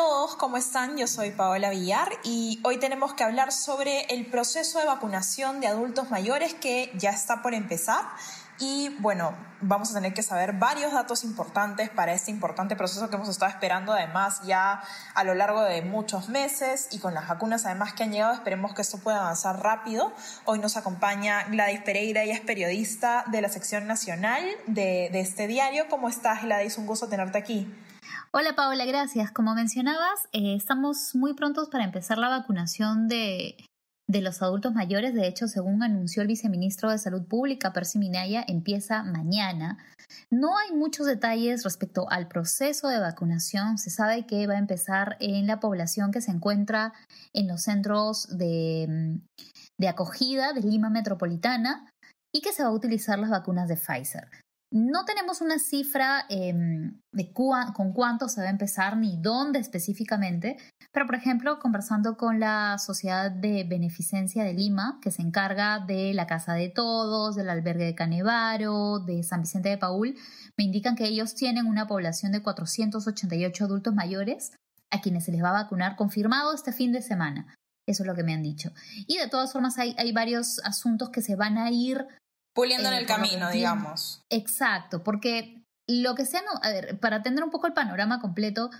Todos, ¿cómo están? Yo soy Paola Villar y hoy tenemos que hablar sobre el proceso de vacunación de adultos mayores que ya está por empezar. Y bueno, vamos a tener que saber varios datos importantes para este importante proceso que hemos estado esperando además ya a lo largo de muchos meses y con las vacunas además que han llegado, esperemos que esto pueda avanzar rápido. Hoy nos acompaña Gladys Pereira, ella es periodista de la sección nacional de, de este diario. ¿Cómo estás Gladys? Un gusto tenerte aquí. Hola Paola, gracias. Como mencionabas, eh, estamos muy prontos para empezar la vacunación de, de, los adultos mayores. De hecho, según anunció el viceministro de Salud Pública, Percy Minaya, empieza mañana. No hay muchos detalles respecto al proceso de vacunación. Se sabe que va a empezar en la población que se encuentra en los centros de, de acogida de Lima Metropolitana y que se va a utilizar las vacunas de Pfizer. No tenemos una cifra em, de con cuánto se va a empezar ni dónde específicamente, pero por ejemplo, conversando con la Sociedad de Beneficencia de Lima, que se encarga de la Casa de Todos, del albergue de Canevaro, de San Vicente de Paul, me indican que ellos tienen una población de 488 adultos mayores a quienes se les va a vacunar confirmado este fin de semana. Eso es lo que me han dicho. Y de todas formas hay varios asuntos que se van a ir Puliendo en el camino, digamos. Exacto, porque lo que sea, a ver, para tener un poco el panorama completo,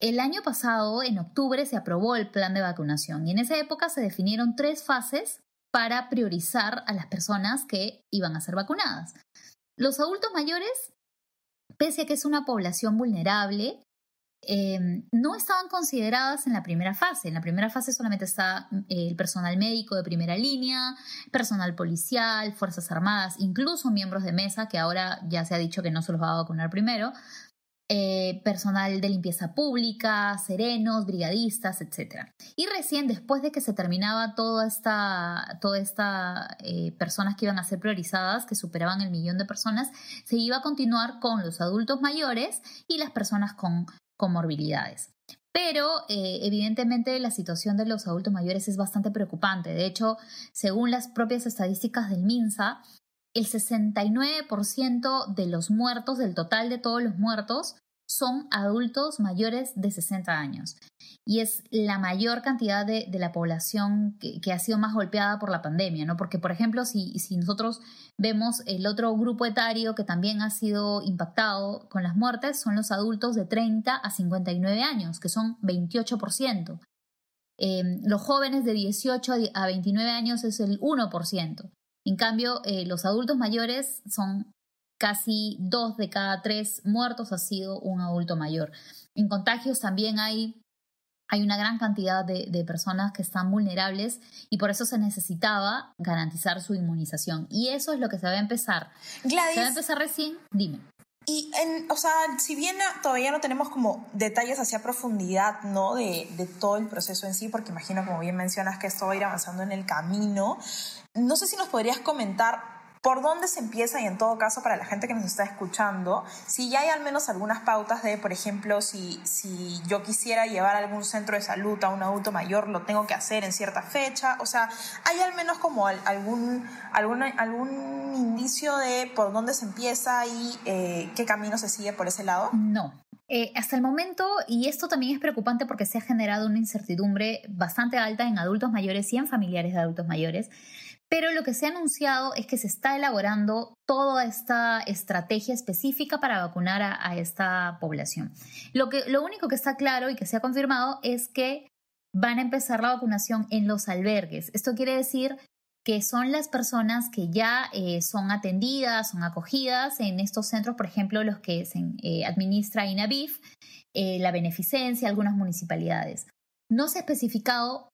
el año pasado, en octubre, se aprobó el plan de vacunación y en esa época se definieron tres fases para priorizar a las personas que iban a ser vacunadas. Los adultos mayores, pese a que es una población vulnerable, Em, no estaban consideradas en la primera fase. En la primera fase solamente está eh, el personal médico de primera línea, personal policial, Fuerzas Armadas, incluso miembros de mesa, que ahora ya se ha dicho que no se los va a vacunar primero, eh, personal de limpieza pública, serenos, brigadistas, etc. Y recién después de que se terminaba toda esta, toda esta eh, personas que iban a ser priorizadas, que superaban el millón de personas, se iba a continuar con los adultos mayores y las personas con comorbilidades. Pero eh, evidentemente la situación de los adultos mayores es bastante preocupante. De hecho, según las propias estadísticas del MINSA, el 69% de los muertos, del total de todos los muertos, son adultos mayores de 60 años. Y es la mayor cantidad de, la población que, ha sido más golpeada por la pandemia, ¿no? Porque, por ejemplo, si, si nosotros vemos el otro grupo etario que también ha sido impactado con las muertes, son los adultos de 30 a 59 años, que son 28%. Em, los jóvenes de 18 a 29 años es el 1%. En cambio, eh, los adultos mayores son casi dos de cada tres muertos ha sido un adulto mayor. En contagios también hay, hay una gran cantidad de, personas que están vulnerables y por eso se necesitaba garantizar su inmunización. Y eso es lo que se va a empezar. Gladys, se va a empezar recién, dime. Y, en, o sea, si bien todavía no tenemos como detalles hacia profundidad, ¿no? De, de, todo el proceso en sí, porque imagino, como bien mencionas, que esto va a ir avanzando en el camino, no sé si nos podrías comentar ¿Por dónde se empieza? Y en todo caso, para la gente que nos está escuchando, si ya hay al menos algunas pautas de, por ejemplo, si, si yo quisiera llevar algún centro de salud a un adulto mayor, lo tengo que hacer en cierta fecha. O sea, ¿hay al menos como algún, algún, algún indicio de por dónde se empieza y eh, qué camino se sigue por ese lado? No, eh, hasta el momento, y esto también es preocupante porque se ha generado una incertidumbre bastante alta en adultos mayores y en familiares de adultos mayores, pero lo que se ha anunciado es que se está elaborando toda esta estrategia específica para vacunar a, esta población. Lo, que, lo único que está claro y que se ha confirmado es que van a empezar la vacunación en los albergues. Esto quiere decir que son las personas que ya eh, son atendidas, son acogidas en estos centros, por ejemplo, los que se eh, administra INAVIF, eh, la beneficencia, algunas municipalidades. No se ha especificado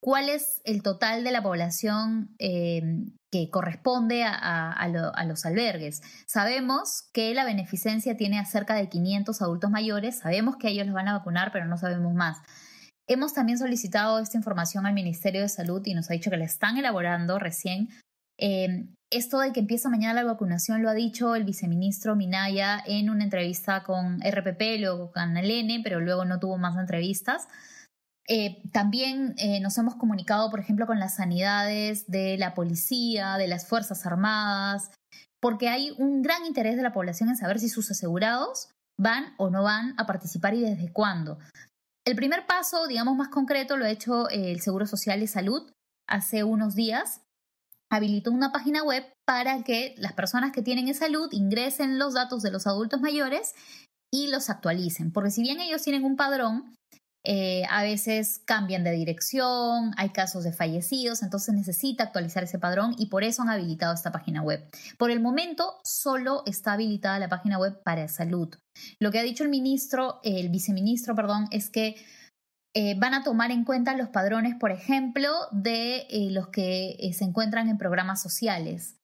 cuál es el total de la población eh, que corresponde a, los albergues. Sabemos que la beneficencia tiene a cerca de 500 adultos mayores, sabemos que ellos los van a vacunar, pero no sabemos más. Hemos también solicitado esta información al Ministerio de Salud y nos ha dicho que la están elaborando recién. Eh, esto de que empieza mañana la vacunación lo ha dicho el viceministro Minaya en una entrevista con RPP, luego con N, pero luego no tuvo más entrevistas. Eh, también eh, nos hemos comunicado, por ejemplo, con las sanidades de la policía, de las Fuerzas Armadas, porque hay un gran interés de la población en saber si sus asegurados van o no van a participar y desde cuándo. El primer paso, digamos más concreto, lo ha hecho el Seguro Social y Salud hace unos días habilitó una página web para que las personas que tienen salud ingresen los datos de los adultos mayores y los actualicen. Porque si bien ellos tienen un padrón, eh, a veces cambian de dirección, hay casos de fallecidos, entonces necesita actualizar ese padrón y por eso han habilitado esta página web. Por el momento solo está habilitada la página web para salud. Lo que ha dicho el ministro, el viceministro, perdón, es que eh, van a tomar en cuenta los padrones, por ejemplo, de eh, los que se encuentran en programas sociales.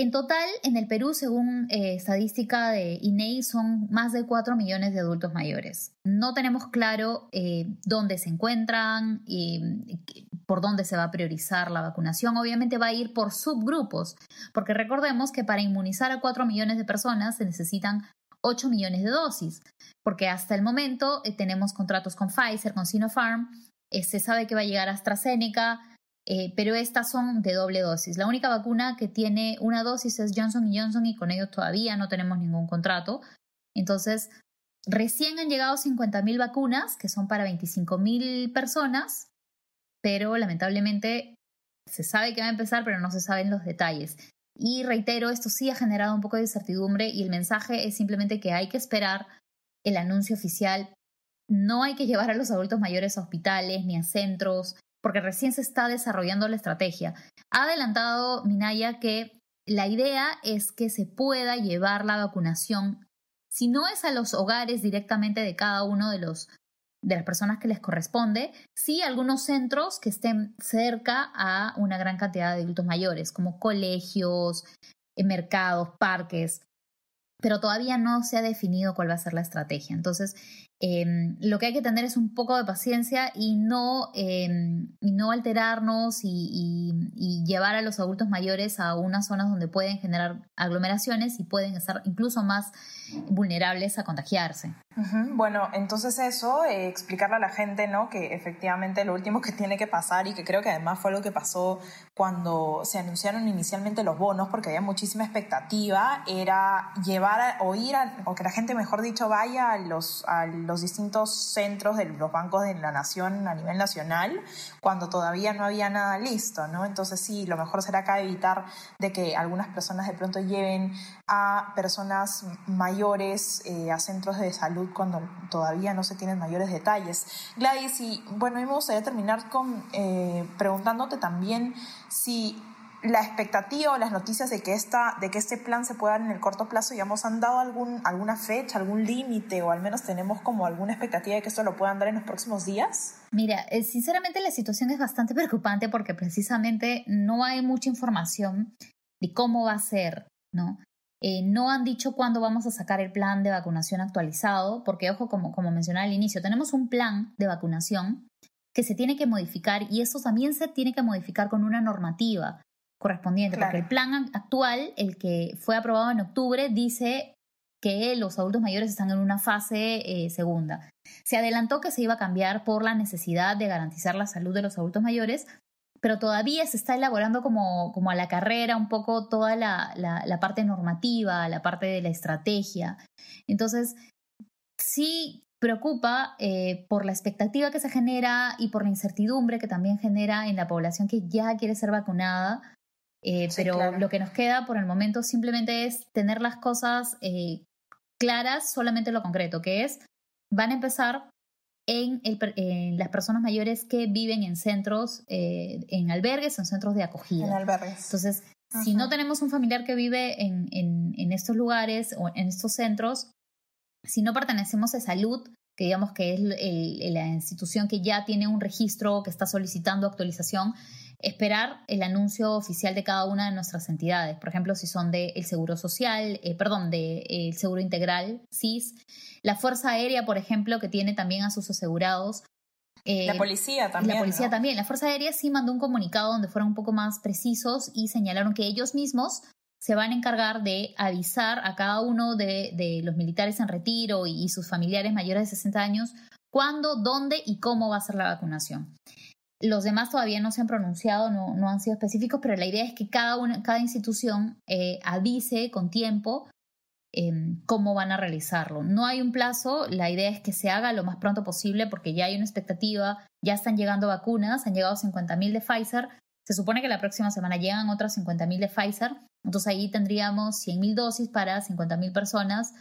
En total, en el Perú, según estadística de INEI, son más de 4 millones de adultos mayores. No tenemos claro dónde se encuentran y por dónde se va a priorizar la vacunación. Obviamente va a ir por subgrupos, porque recordemos que para inmunizar a 4 millones de personas se necesitan 8 millones de dosis, porque hasta el momento eh, tenemos contratos con Pfizer, con Sinopharm, eh, se sabe que va a llegar AstraZeneca, eh, pero estas son de doble dosis. La única vacuna que tiene una dosis es Johnson Johnson y con ellos todavía no tenemos ningún contrato. Entonces, recién han llegado 50.000 vacunas, que son para 25.000 personas, pero lamentablemente se sabe que va a empezar, pero no se saben los detalles. Y reitero, esto sí ha generado un poco de incertidumbre y el mensaje es simplemente que hay que esperar el anuncio oficial. No hay que llevar a los adultos mayores a hospitales ni a centros, porque recién se está desarrollando la estrategia. Ha adelantado Minaya que la idea es que se pueda llevar la vacunación, si no es a los hogares directamente de cada uno de los de las personas que les corresponde, sí algunos centros que estén cerca a una gran cantidad de adultos mayores, como colegios, eh, mercados, parques, pero todavía no se ha definido cuál va a ser la estrategia. Entonces, Em, lo que hay que tener es un poco de paciencia y no, em, no alterarnos y, llevar a los adultos mayores a unas zonas donde pueden generar aglomeraciones y pueden estar incluso más vulnerables a contagiarse. Bueno, entonces eso, eh, explicarle a la gente ¿no? que efectivamente lo último que tiene que pasar y que creo que además fue lo que pasó cuando se anunciaron inicialmente los bonos, porque había muchísima expectativa, era llevar o ir a, o que la gente, mejor dicho, vaya a los, a los distintos centros de los bancos de la nación a nivel nacional cuando todavía no había nada listo, ¿no? Entonces sí, lo mejor será acá evitar de que algunas personas de pronto lleven a personas mayores eh, a centros de salud cuando todavía no se tienen mayores detalles. Gladys, y bueno, a me gustaría terminar con eh, preguntándote también si la expectativa o las noticias de que, esta, de que este plan se pueda dar en el corto plazo, digamos, han dado algún, alguna fecha, algún límite o al menos tenemos como alguna expectativa de que esto lo puedan dar en los próximos días? Mira, eh, sinceramente la situación es bastante preocupante porque precisamente no hay mucha información de cómo va a ser, ¿no? Eh, no han dicho cuándo vamos a sacar el plan de vacunación actualizado, porque, ojo, como, como mencionaba al inicio, tenemos un plan de vacunación que se tiene que modificar y eso también se tiene que modificar con una normativa correspondiente, porque el plan actual, el que fue aprobado en octubre, dice que los adultos mayores están en una fase eh, segunda. Se adelantó que se iba a cambiar por la necesidad de garantizar la salud de los adultos mayores, pero todavía se está elaborando como, como a la carrera un poco toda la, la, parte normativa, la parte de la estrategia. Entonces, sí preocupa eh, por la expectativa que se genera y por la incertidumbre que también genera en la población que ya quiere ser vacunada eh, pero lo que nos queda por el momento simplemente es tener las cosas eh, claras, solamente lo concreto, que es, van a empezar en, las personas mayores que viven en centros, eh, en albergues, en centros de acogida. En albergues. Entonces, si no tenemos un familiar que vive en, en, estos lugares o en estos centros, si no pertenecemos a salud, que digamos que es la institución que ya tiene un registro, que está solicitando actualización, esperar el anuncio oficial de cada una de nuestras entidades. Por ejemplo, si son del el Seguro Social, eh, perdón, del de, Seguro Integral, SIS. La Fuerza Aérea, por ejemplo, que tiene también a sus asegurados Eh, la policía también. La policía ¿no? también. La Fuerza Aérea sí mandó un comunicado donde fueron un poco más precisos y señalaron que ellos mismos se van a encargar de avisar a cada uno de, los militares en retiro y, sus familiares mayores de 60 años cuándo, dónde y cómo va a ser la vacunación. Los demás todavía no se han pronunciado, no, han sido específicos, pero la idea es que cada, institución eh, avise con tiempo eh, cómo van a realizarlo. No hay un plazo, la idea es que se haga lo más pronto posible porque ya hay una expectativa, ya están llegando vacunas, han llegado 50.000 de Pfizer, se supone que la próxima semana llegan otras 50.000 de Pfizer, entonces ahí tendríamos 100.000 dosis para 50.000 personas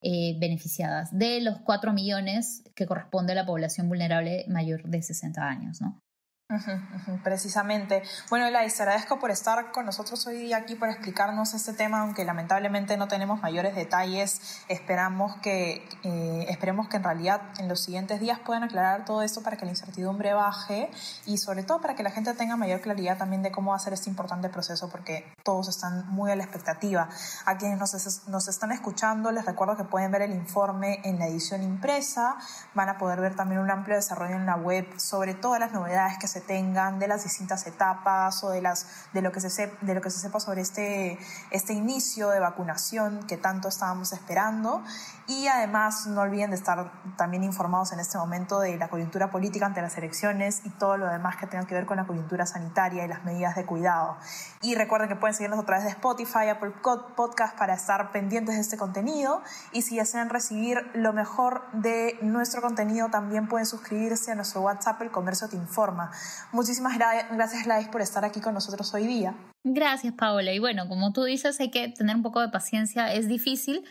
eh, beneficiadas de los 4 millones que corresponde a la población vulnerable mayor de 60 años, ¿no? Uh precisamente. Bueno, Elais, agradezco por estar con nosotros hoy aquí, por explicarnos este tema, aunque lamentablemente no tenemos mayores detalles. Esperamos que, eh, esperemos que en realidad en los siguientes días puedan aclarar todo esto para que la incertidumbre baje y sobre todo para que la gente tenga mayor claridad también de cómo ser este importante proceso, porque todos están muy a la expectativa. A quienes nos, nos están escuchando, les recuerdo que pueden ver el informe en la edición impresa, van a poder ver también un amplio desarrollo en la web sobre todas las novedades que se tengan de las distintas etapas o de las de lo que se sep, de lo que se sepa sobre este este inicio de vacunación que tanto estábamos esperando. Y además no olviden de estar también informados en este momento de la coyuntura política ante las elecciones y todo lo demás que tenga que ver con la coyuntura sanitaria y las medidas de cuidado. Y recuerden que pueden seguirnos a través de Spotify, Apple Podcast para estar pendientes de este contenido. Y si desean recibir lo mejor de nuestro contenido también pueden suscribirse a nuestro WhatsApp El Comercio Te Informa Muchísimas gracias, Lais, por estar aquí con nosotros hoy día. Gracias, Paola. Y bueno, como tú dices, hay que tener un poco de paciencia. Es difícil,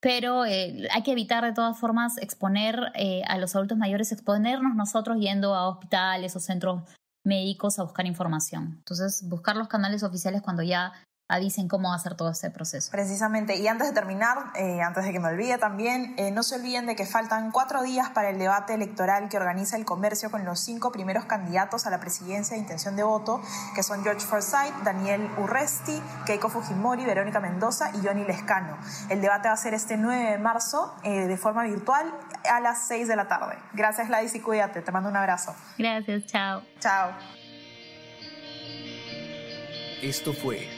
pero eh, hay que evitar de todas formas exponer eh, a los adultos mayores, exponernos nosotros yendo a hospitales o centros médicos a buscar información. Entonces, buscar los canales oficiales cuando ya avisen cómo va a ser todo este proceso. Precisamente, y antes de terminar, eh, antes de que me olvide también, eh, no se olviden de que faltan cuatro días para el debate electoral que organiza el comercio con los cinco primeros candidatos a la presidencia de intención de voto, que son George Forsyth, Daniel Urresti, Keiko Fujimori, Verónica Mendoza y Johnny Lescano. El debate va a ser este 9 de marzo eh, de forma virtual a las 6 de la tarde. Gracias, Gladys, y cuídate. Te mando un abrazo. Gracias, chao. Chao. Esto fue